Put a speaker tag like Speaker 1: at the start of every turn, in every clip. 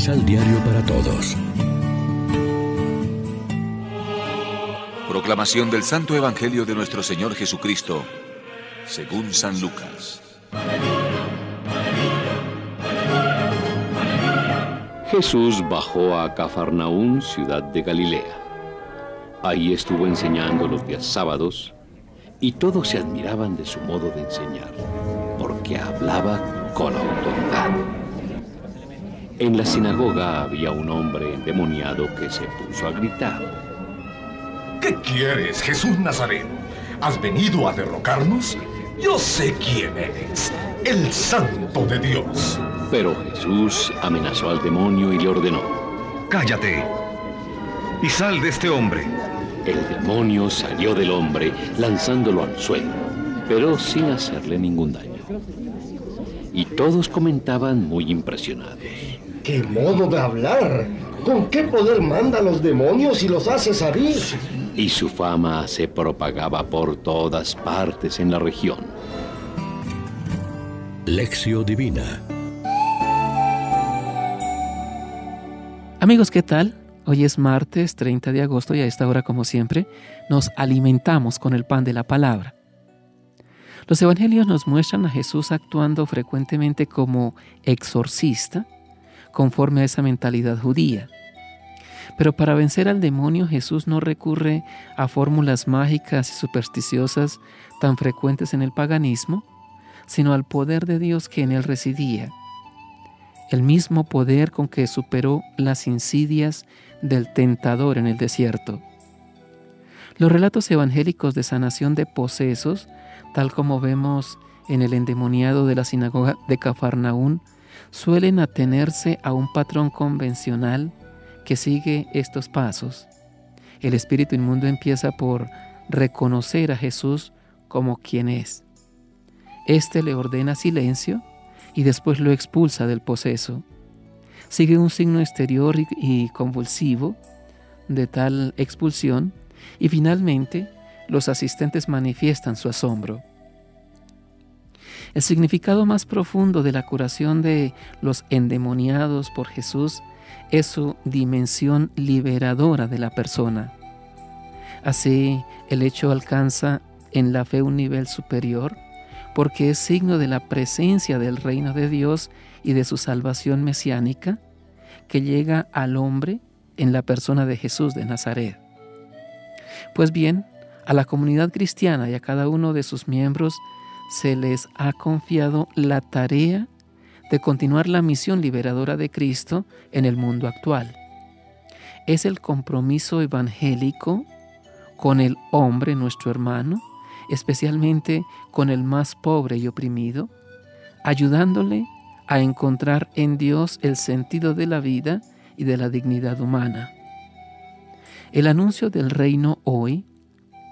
Speaker 1: Misal Diario para Todos.
Speaker 2: Proclamación del Santo Evangelio de nuestro Señor Jesucristo, según San Lucas.
Speaker 3: Jesús bajó a Cafarnaún, ciudad de Galilea. Ahí estuvo enseñando los días sábados y todos se admiraban de su modo de enseñar, porque hablaba con autoridad. En la sinagoga había un hombre endemoniado que se puso a gritar.
Speaker 4: ¿Qué quieres, Jesús Nazaret? ¿Has venido a derrocarnos? Yo sé quién eres, el Santo de Dios.
Speaker 3: Pero Jesús amenazó al demonio y le ordenó.
Speaker 5: Cállate y sal de este hombre.
Speaker 3: El demonio salió del hombre lanzándolo al suelo, pero sin hacerle ningún daño. Y todos comentaban muy impresionados.
Speaker 6: ¡Qué modo de hablar! ¿Con qué poder manda los demonios y los hace salir?
Speaker 3: Y su fama se propagaba por todas partes en la región.
Speaker 1: Lección Divina
Speaker 7: Amigos, ¿qué tal? Hoy es martes 30 de agosto y a esta hora, como siempre, nos alimentamos con el pan de la palabra. Los evangelios nos muestran a Jesús actuando frecuentemente como exorcista, conforme a esa mentalidad judía. Pero para vencer al demonio Jesús no recurre a fórmulas mágicas y supersticiosas tan frecuentes en el paganismo, sino al poder de Dios que en él residía el mismo poder con que superó las insidias del tentador en el desierto. Los relatos evangélicos de sanación de posesos, tal como vemos en el endemoniado de la sinagoga de Cafarnaún, suelen atenerse a un patrón convencional que sigue estos pasos. El espíritu inmundo empieza por reconocer a Jesús como quien es. Este le ordena silencio y después lo expulsa del poseso. Sigue un signo exterior y, convulsivo de tal expulsión y finalmente los asistentes manifiestan su asombro. El significado más profundo de la curación de los endemoniados por Jesús es su dimensión liberadora de la persona. Así, el hecho alcanza en la fe un nivel superior porque es signo de la presencia del reino de Dios y de su salvación mesiánica que llega al hombre en la persona de Jesús de Nazaret. Pues bien, a la comunidad cristiana y a cada uno de sus miembros se les ha confiado la tarea de continuar la misión liberadora de Cristo en el mundo actual. Es el compromiso evangélico con el hombre, nuestro hermano, especialmente con el más pobre y oprimido, ayudándole a encontrar en Dios el sentido de la vida y de la dignidad humana. El anuncio del reino hoy,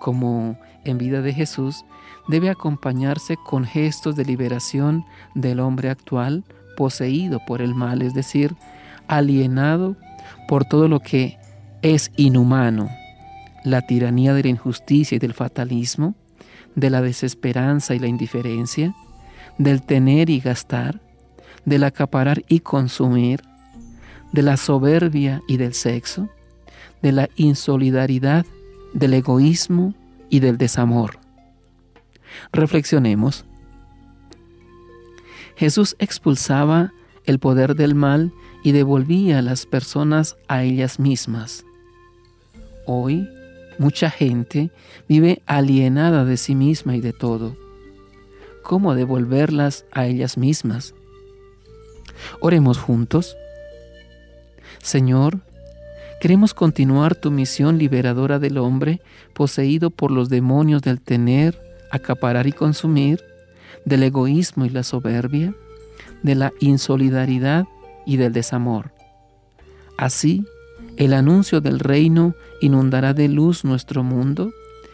Speaker 7: como en vida de Jesús, debe acompañarse con gestos de liberación del hombre actual poseído por el mal, es decir, alienado por todo lo que es inhumano, la tiranía de la injusticia y del fatalismo, de la desesperanza y la indiferencia, del tener y gastar, del acaparar y consumir, de la soberbia y del sexo, de la insolidaridad, del egoísmo y del desamor. Reflexionemos. Jesús expulsaba el poder del mal y devolvía a las personas a ellas mismas. Hoy Mucha gente vive alienada de sí misma y de todo. ¿Cómo devolverlas a ellas mismas? Oremos juntos. Señor, queremos continuar tu misión liberadora del hombre poseído por los demonios del tener, acaparar y consumir, del egoísmo y la soberbia, de la insolidaridad y del desamor. Así, el anuncio del reino inundará de luz nuestro mundo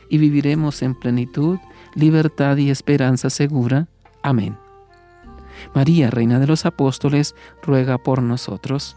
Speaker 7: y viviremos en plenitud, libertad y esperanza segura. Amén. María, Reina de los Apóstoles, ruega por nosotros.